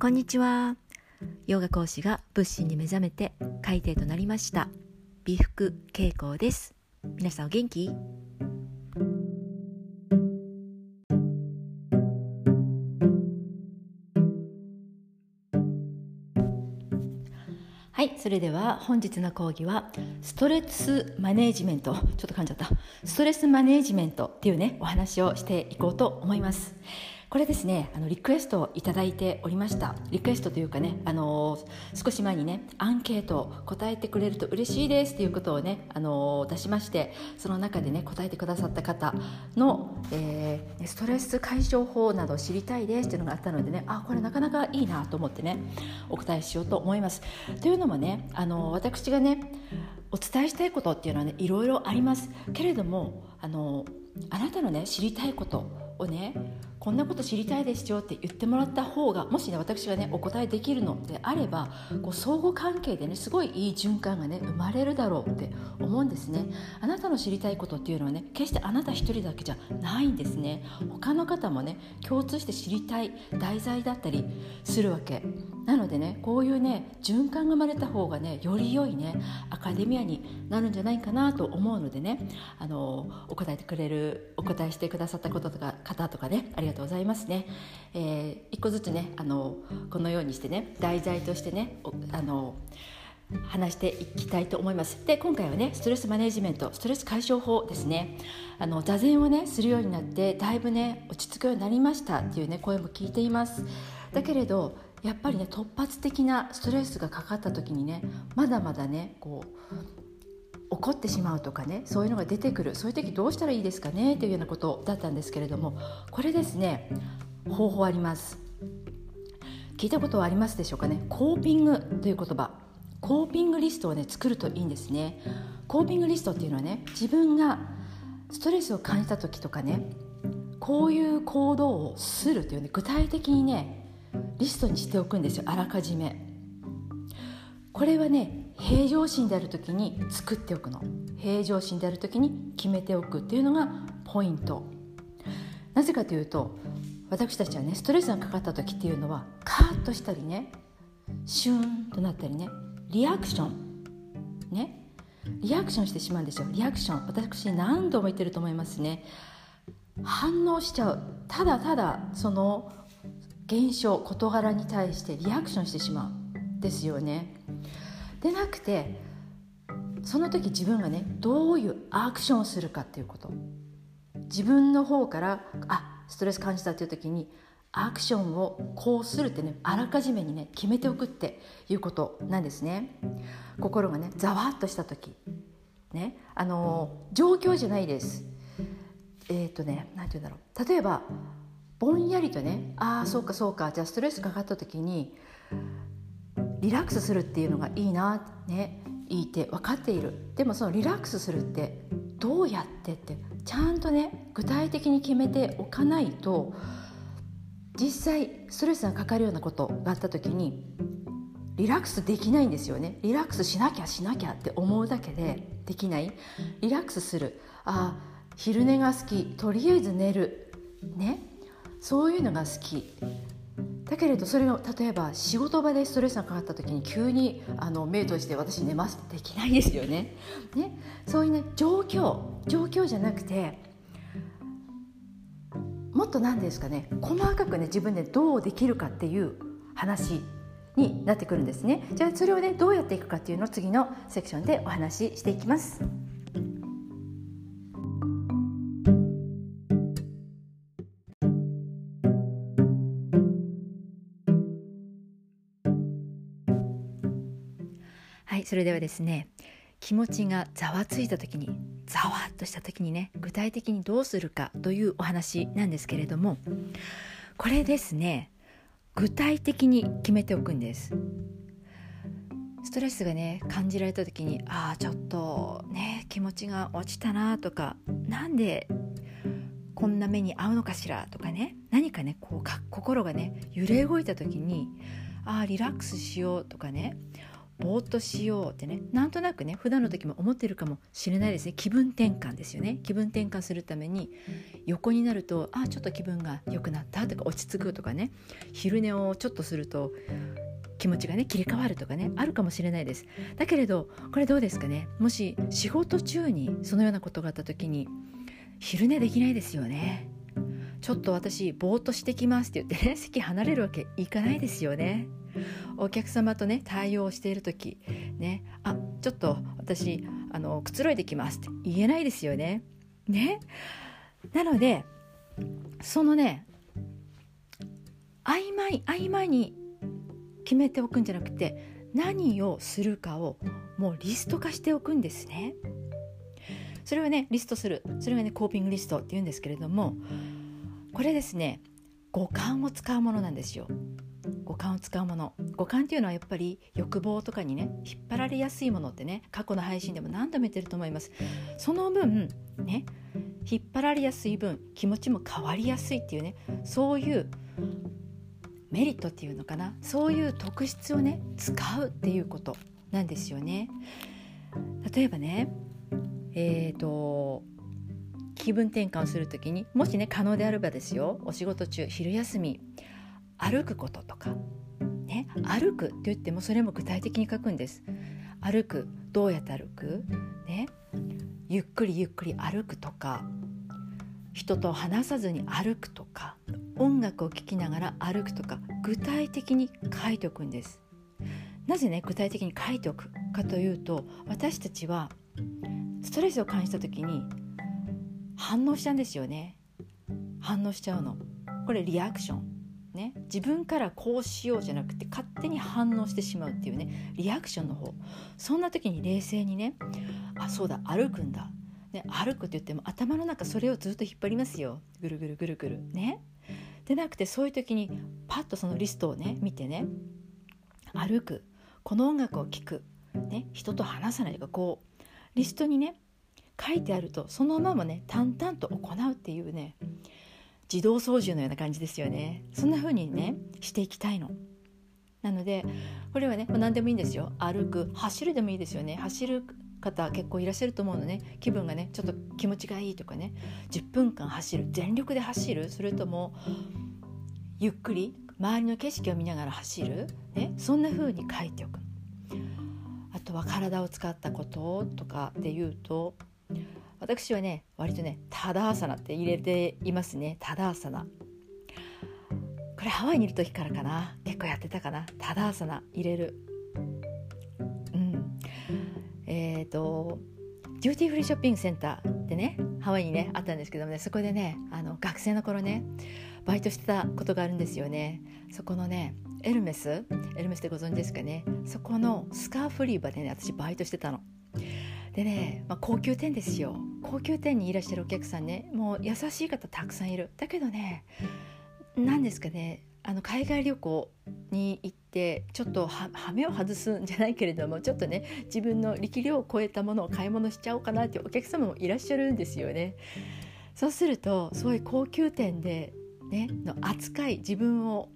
こんにちは。ヨガ講師が仏心に目覚めて海底となりました。美福恵子です。皆さんお元気？はいそれでは本日の講義はストレスマネジメント。ちょっと噛んじゃった。ストレスマネジメントっていうねお話をしていこうと思います。これですねあのリクエストをいただいておりました。リクエストというかねあの少し前にねアンケート答えてくれると嬉しいですっていうことをねあの出しましてその中でね答えてくださった方の、えー、ストレス解消法などを知りたいですっていうのがあったのでねあこれなかなかいいなと思ってねお答えしようと思います。というのもねあの私がねお伝えしたいことっていうのはねいろいろあります。けれどもあのあなたのね知りたいことをねこんなこと知りたいですよって言ってもらった方がもしね私がねお答えできるのであればこう相互関係でねすごいいい循環がね生まれるだろうって思うんですね。あなたの知りたいことっていうのはね決してあなた一人だけじゃないんですね。他の方もね共通して知りたい題材だったりするわけ。なのでねこういうね循環が生まれた方がねより良いねアカデミアになるんじゃないかなと思うのでねあのお答えてくれるお答えしてくださったこととか方とかねありがとうございますね。えー、一個ずつねあのこのようにしてね題材としてねあの話していきたいと思います。で今回はねストレスマネジメントストレス解消法ですねあの座禅をねするようになってだいぶね落ち着くようになりましたっていうね声も聞いています。だけれどやっぱりね突発的なストレスがかかった時にねまだまだねこう怒ってしまうとかねそういうのが出てくる。そういう時どうしたらいいですかねというようなことだったんですけれどもこれですね方法あります。聞いたことはありますでしょうかね？コーピングという言葉。コーピングリストをね作るといいんですね。コーピングリストっていうのはね自分がストレスを感じた時とかねこういう行動をするというね具体的にねリストにしておくんですよ。あらかじめ。これはね平常心である時に作っておくの。平常心である時に決めておくっていうのがポイント。なぜかというと私たちはねストレスがかかった時っていうのはカーッとしたりねシューンとなったりねリアクション。ね。リアクションしてしまうんですよ。リアクション。私何度も言ってると思いますね。反応しちゃう。ただただその現象事柄に対してリアクションしてしまうですよね。でなくてその時自分がねどういうアクションをするかっていうこと。自分の方からあストレス感じたっていう時にアクションをこうするってねあらかじめにね決めておくっていうことなんですね。心がねざわっとした時。ねあの状況じゃないです。えっ、ー、とね何て言うんだろう。例えばぼんやりとねああそうかそうかじゃあストレスかかった時にリラックスするっていうのがいいなねいいって分かっている。でもそのリラックスするってどうやってってちゃんとね具体的に決めておかないと実際ストレスがかかるようなことがあった時にリラックスできないんですよね。リラックスしなきゃしなきゃって思うだけでできない。リラックスする。あ昼寝が好き。とりあえず寝る。ね。そういうのが好き。だけれどそれを例えば仕事場でストレスがかかった時に急にあの目閉じて私寝ますってできないですよね。ね。そういうね状況状況じゃなくてもっと何ですかね細かくね自分でどうできるかっていう話になってくるんですね。じゃあそれをねどうやっていくかっていうのを次のセクションでお話ししていきます。それではですね気持ちがざわついた時にざわっとした時にね具体的にどうするかというお話なんですけれどもこれですね具体的に決めておくんです。ストレスがね感じられた時にああちょっとね気持ちが落ちたなとかなんでこんな目に遭うのかしらとかね何かねこうか心がね揺れ動いた時にああリラックスしようとかねぼーっとしようってねなんとなくね普段の時も思ってるかもしれないですね。気分転換ですよね。気分転換するために横になるとあちょっと気分が良くなったとか落ち着くとかね。昼寝をちょっとすると気持ちがね切り替わるとかねあるかもしれないです。だけれどこれどうですかね。もし仕事中にそのようなことがあった時に昼寝できないですよね。ちょっと私ぼーっとしてきますって言ってね席離れるわけいかないですよね。お客様とね対応している時ねあちょっと私あのくつろいできますって言えないですよね。ね。なのでそのね曖昧曖昧に決めておくんじゃなくて何をするかをもうリスト化しておくんですね。それはねリストする。それはねコーピングリストって言うんですけれどもこれですね五感を使うものなんですよ。五感を使うもの。五感っていうのはやっぱり欲望とかにね引っ張られやすいものってね過去の配信でも何度も言ってると思います。その分ね引っ張られやすい分気持ちも変わりやすいっていうねそういうメリットっていうのかな。そういう特質をね使うっていうことなんですよね。例えばねえっ、ー、と気分転換をする時にもしね可能であればですよお仕事中昼休み歩くこととか。ね歩くって言ってもそれも具体的に書くんです。歩くどうやって歩く？ねゆっくりゆっくり歩くとか。人と話さずに歩くとか。音楽を聴きながら歩くとか。具体的に書いておくんです。なぜね具体的に書いておくかというと私たちはストレスを感じた時に反応しちゃうんですよね。反応しちゃうの。これリアクション。ね。自分からこうしようじゃなくて勝手に反応してしまうっていうね。リアクションの方。そんな時に冷静にね。あそうだ歩くんだ、ね、歩くって言っても頭の中それをずっと引っ張りますよ。ぐるぐるぐるぐる。ね。でなくてそういう時にパッとそのリストをね見てね。歩く。この音楽を聴く、ね、人と話さないとかこうリストにね書いてあるとそのままね淡々と行うっていうね。自動操縦のような感じですよね。そんな風にねしていきたいの。なのでこれはね何でもいいんですよ。歩く走るでもいいですよね。走る方結構いらっしゃると思うのね。気分がねちょっと気持ちがいいとかね。10分間走る。全力で走る。それともゆっくり周りの景色を見ながら走る、ね、そんな風に書いておく。あとは体を使ったこととかで言うと私はね割とねタダーサナって入れていますね。タダーサナこれハワイにいる時からかな。結構やってたかな。タダーサナ入れる。うん。えっ、ー、とデューティーフリーショッピングセンターでねハワイにねあったんですけどもねそこでねあの学生の頃ねバイトしてたことがあるんですよね。そこのねエルメスエルメスってご存知ですかね。そこのスカーフ売り場でね私バイトしてたの。でね、まあ、高級店ですよ。高級店にいらっしゃるお客さんねもう優しい方たくさんいるだけどね何ですかねあの海外旅行に行ってちょっとはめを外すんじゃないけれどもちょっとね自分の力量を超えたものを買い物しちゃおうかなっていうお客様もいらっしゃるんですよね。そうするとそういう高級店で、ね、の扱い自分を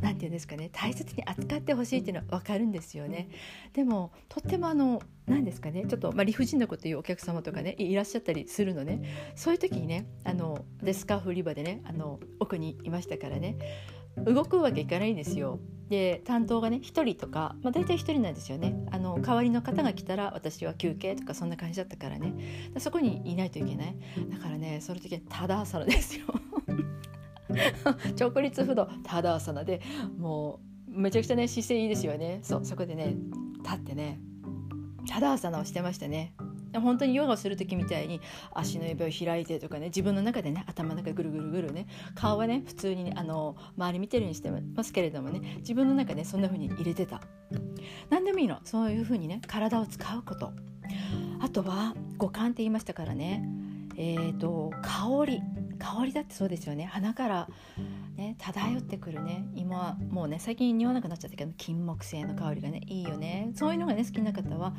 何て言うんですかね大切に扱ってほしいっていうのは分かるんですよねでもとってもあの何ですかね。ちょっと、まあ、理不尽なこと言うお客様とかねいらっしゃったりするのね。そういう時にねあのでスカーフ売り場でねあの奥にいましたからね。動くわけいかないんですよ。で担当がね1人とか、まあ、大体1人なんですよね。あの代わりの方が来たら私は休憩とかそんな感じだったからね。そこにいないといけない。だからねその時はただ朝ですよ。直立不動。ただ朝な。でもうめちゃくちゃね姿勢いいですよね。そうそこでね立ってねただ朝なをしてましたね。本当にヨガをする時みたいに足の指を開いてとかね自分の中でね頭の中ぐるぐるぐるね顔はね普通に、ね、あの周り見てるようにしてますけれどもね自分の中で、そんな風に入れてた。何でもいいの。そういう風にね体を使うこと。あとは五感って言いましたからね。えーと香り。香りだってそうですよね。鼻からね漂ってくるね。今はもうね最近匂わなくなっちゃったけど金木犀の香りがねいいよね。そういうのがね好きな方は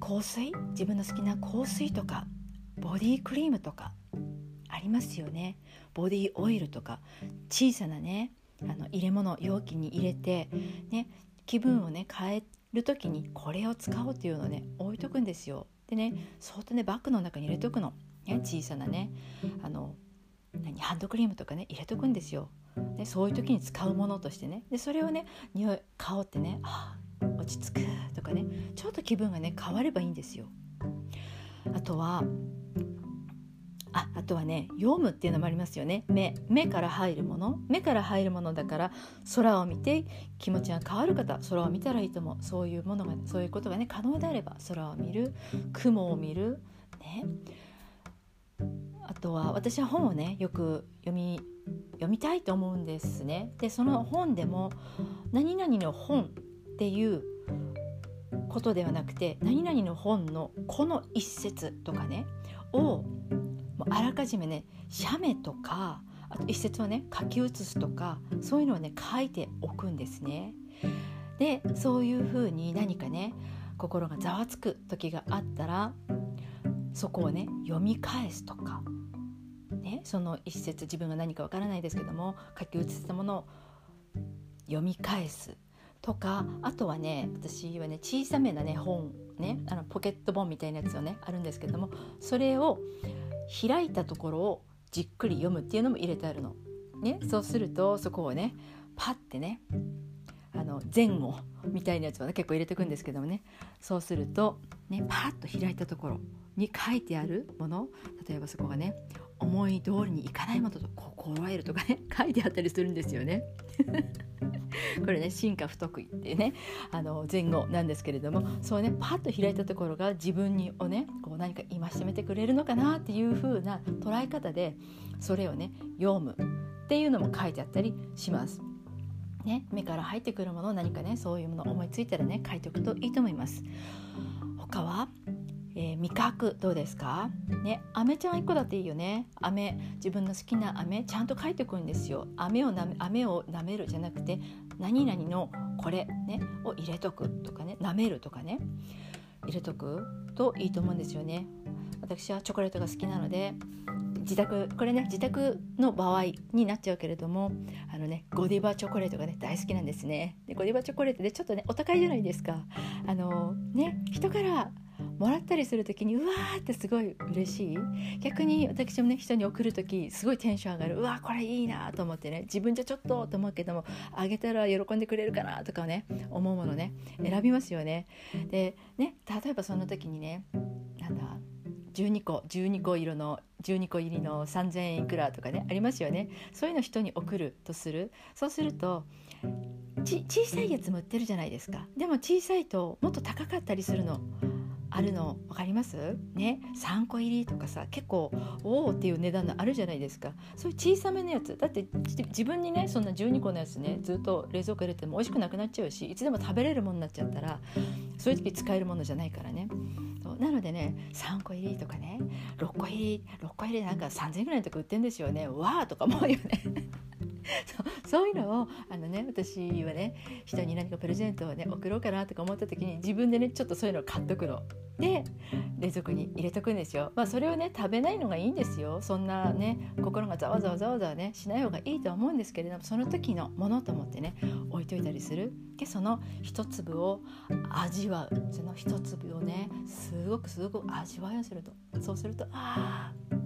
香水？自分の好きな香水とかボディクリームとかありますよね。ボディオイルとか小さなねあの入れ物容器に入れてね気分をね変える時にこれを使おうっていうのをね置いとくんですよ。でねそっとねバッグの中に入れとくの、ね、小さなねあの何ハンドクリームとかね入れとくんですよ。でそういう時に使うものとしてね。でそれをね匂い香ってねあ落ち着くとかねちょっと気分がね変わればいいんですよ。あとはああとはね読むっていうのもありますよね。目目から入るもの。目から入るものだから空を見て気持ちが変わる方空を見たらいいと思う。そういうものがそういうことがね可能であれば空を見る雲を見るねあとは私は本をねよく読み読みたいと思うんですねでその本でも何々の本っていうことではなくて何々の本のこの一節とかねをあらかじめね写メとかあと一節はね書き写すとかそういうのをね書いておくんですね。でそういうふうに何かね心がざわつく時があったらそこをね読み返すとか、ね、その一節自分が何かわからないですけども書き写したものを読み返すとか。あとはね私はね小さめなね本ねあのポケット本みたいなやつをねあるんですけどもそれを開いたところをじっくり読むっていうのも入れてあるの。ね、そうするとそこをねパッてねあの前後みたいなやつは、ね、結構入れてくんですけどもね。そうすると、ね、パッと開いたところ。に書いてあるもの例えばそこがね思い通りにいかないものと心得るとかね 書いてあったりするんですよね。これね進化不得意っていうねあの前後なんですけれどもそうねパッと開いたところが自分にをねこう何か戒めてくれるのかなっていう風な捉え方でそれをね読むっていうのも書いてあったりします。ね、目から入ってくるもの何かねそういうもの思いついたらね書いておくといいと思います。他はえー、味覚どうですか？ね、飴ちゃん1個だっていいよね。飴自分の好きな飴ちゃんと書いておくんですよ。飴をなめ飴を舐めるじゃなくて何々のこれ、ね、を入れとくとかね舐めるとかね入れとくといいと思うんですよね。私はチョコレートが好きなので自宅これね自宅の場合になっちゃうけれどもあのねゴディバチョコレートがね大好きなんですね。でゴディバチョコレートでちょっとねお高いじゃないですか。あのね人からもらったりする時にうわーってすごい嬉しい？逆に私もね人に送る時すごいテンション上がる。うわこれいいなと思ってね。自分じゃちょっとと思うけどもあげたら喜んでくれるかなとかね思うものね選びますよね。でね例えばその時にねなんだ12個12個色の12個入りの3,000円いくらとかねありますよね。そういうの人に送るとする。そうすると小さいやつも売ってるじゃないですか。でも小さいともっと高かったりするの。あるの分かります？ね？3個入りとかさ結構おおっていう値段のあるじゃないですか。そういう小さめのやつ。だって自分にねそんな12個のやつねずっと冷蔵庫入れても美味しくなくなっちゃうしいつでも食べれるものになっちゃったらそういう時使えるものじゃないからね。なのでね3個入りとかね6個入り6個入りなんか3000円ぐらいのとこ売ってんですよね。わーとか思うよね。そうそういうのをあの、ね、私はね人に何かプレゼントを、ね、送ろうかなとか思った時に自分でねちょっとそういうのを買っとくの。で冷蔵庫に入れとくんですよ。まあ、それをね食べないのがいいんですよ。そんなね心がざわざわざわざわねしない方がいいとは思うんですけれどもその時のものと思ってね置いといたりする。でその一粒を味わうその一粒をねすごくすごく味わいをするとそうするとああ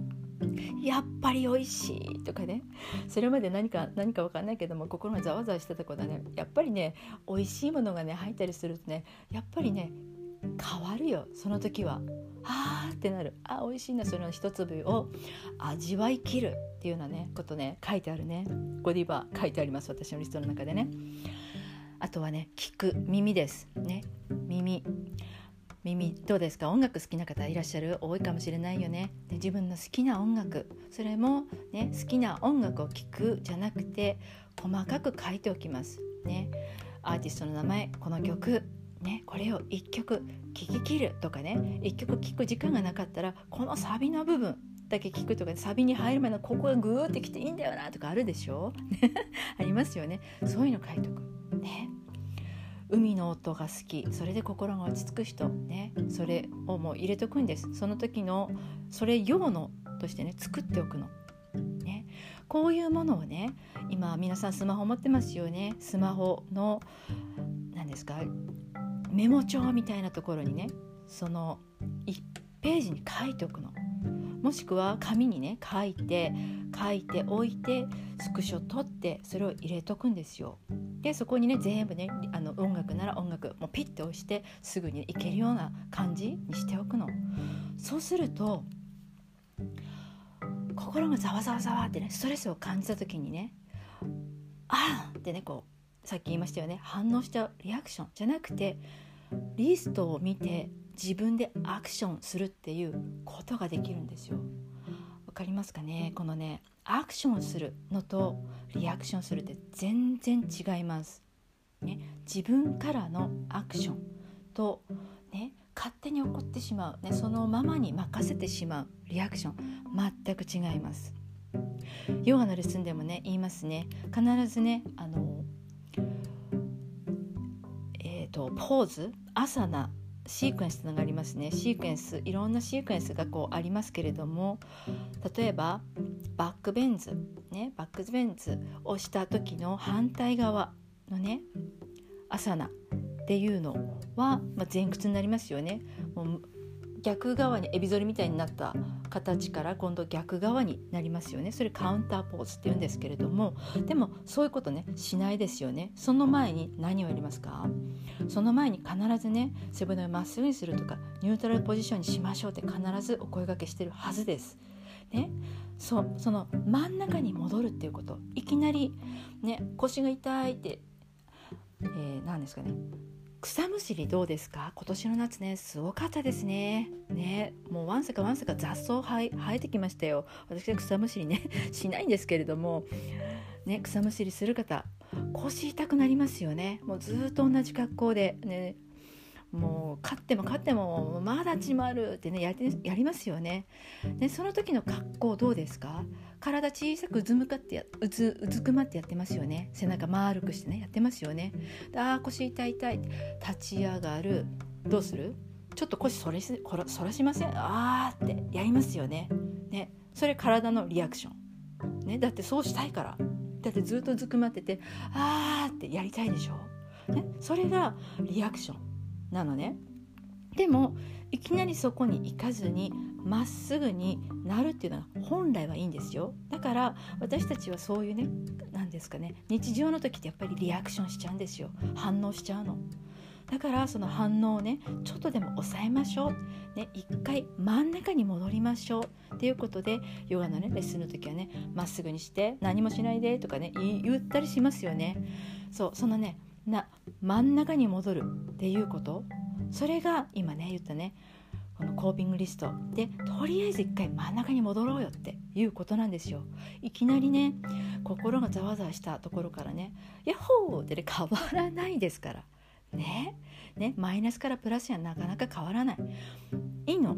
やっぱり美味しいとかね。それまで何か何か分かんないけども心がざわざわしてたことはねやっぱりね美味しいものがね入ったりするとねやっぱりね変わるよその時は。あーってなる。あ美味しいなその一粒を味わいきるっていうようなねことね書いてあるね。ゴディバ書いてあります私のリストの中でね。あとはね聞く耳です。ね。耳。耳どうですか？音楽好きな方いらっしゃる？多いかもしれないよね。で自分の好きな音楽。それも、ね、好きな音楽を聴くじゃなくて細かく書いておきます。ね。アーティストの名前この曲ね、これを1曲聴ききるとかね。1曲聴く時間がなかったらこのサビの部分だけ聞くとかサビに入る前のここがグーってきていいんだよなとかあるでしょ？ありますよね。そういうの書いとく。ね海の音が好き。それで心が落ち着く人。ね。それをもう入れとくんです。その時のそれ用のとしてね作っておくの。ね、こういうものをね今皆さんスマホ持ってますよね。スマホの何ですかメモ帳みたいなところにねその1ページに書いておくの。もしくは紙にね書いて書いておいてスクショ取ってそれを入れとくんですよ。でそこにね全部ねあの音楽なら音楽もうピッて押してすぐに行けるような感じにしておくの。そうすると心がざわざわざわってねストレスを感じた時にねああってねこうさっき言いましたよね反応しちゃうリアクションじゃなくてリストを見て自分でアクションするっていうことができるんですよ。わかりますかねこのねアクションするのとリアクションするって全然違います。ね、自分からのアクションと、ね、勝手に起こってしまう、ね、そのままに任せてしまう。リアクション。全く違います。ヨガのレッスンでもね言いますね。必ずねあのえっ、ー、とポーズ？アサナシークエンスとがありますね。シークエンスいろんなシークエンスがこうありますけれども例えばバックベンズねバックベンズをした時の反対側のねアサナっていうのは、まあ、前屈になりますよね。もう逆側にエビ反りみたいになった形から今度逆側になりますよね。それカウンターポーズって言うんですけれどもでもそういうことねしないですよね。その前に何をやりますか？その前に必ずね背骨をまっすぐにするとかニュートラルポジションにしましょうって必ずお声がけしてるはずです。ね、そうその真ん中に戻るっていうこと。いきなり、ね、腰が痛いって、えー、何ですかね。草むしりどうですか？今年の夏ねすごかったですね。ねもうわんさかわんさか雑草生えてきましたよ。私は草むしりね しないんですけれども。ね草むしりする方腰痛くなりますよね。もうずっと同じ格好でねもう勝っても勝ってもまだちまるってねややりますよね。でその時の格好どうですか？体小さくうずむかってやうずうずくまってやってますよね。背中丸くしてねやってますよね。あ腰痛い痛い。立ち上がる。どうする？ちょっと腰それしそらしません？あーってやりますよね。ねそれ体のリアクション、ね、だってそうしたいから。だってずっとうずくまっててあーってやりたいでしょ、ね、それがリアクション。なのね。でもいきなりそこに行かずにまっすぐになるっていうのは本来はいいんですよ。だから私たちはそういうね何ですかね日常の時ってやっぱりリアクションしちゃうんですよ。反応しちゃうの。だからその反応をねちょっとでも抑えましょう、ね、一回真ん中に戻りましょう。っていうことでヨガのねレッスンの時はねまっすぐにして何もしないでとかね言ったりしますよね。そうそのねな真ん中に戻るっていうこと？それが今ね言ったねこのコーピングリスト。でとりあえず一回真ん中に戻ろうよっていうことなんですよ。いきなりね心がざわざわしたところからね「ヤッホー!」ってね変わらないですから。ね？ね？マイナスからプラスにはなかなか変わらない。いいの？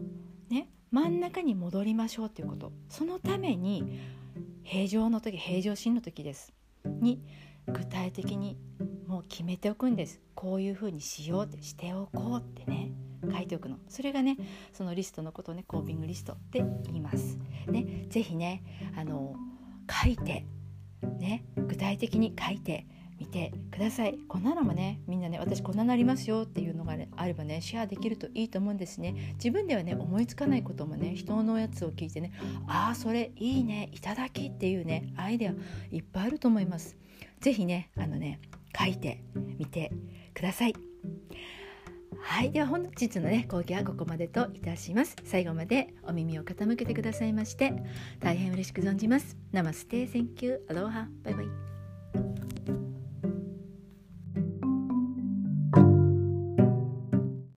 ね？真ん中に戻りましょうっていうこと。そのために平常の時平常心の時です。に具体的にもう決めておくんです。こういうふうにしようってしておこうってね。書いておくの。それがねそのリストのことをねコーピングリストって言います。ね、ぜひねあの書いてね具体的に書いてみてください。こんなのもねみんなね私こんななりますよっていうのが、ね、あればねシェアできるといいと思うんですね。自分ではね思いつかないこともね人のやつを聞いてねああそれいいねいただきっていうねアイデアいっぱいあると思います。是非ねあのね書いてみてください。はいでは本日のね講義はここまでといたします。最後までお耳を傾けてくださいまして大変嬉しく存じます。ナマステセンキューアロハ。バイバイ。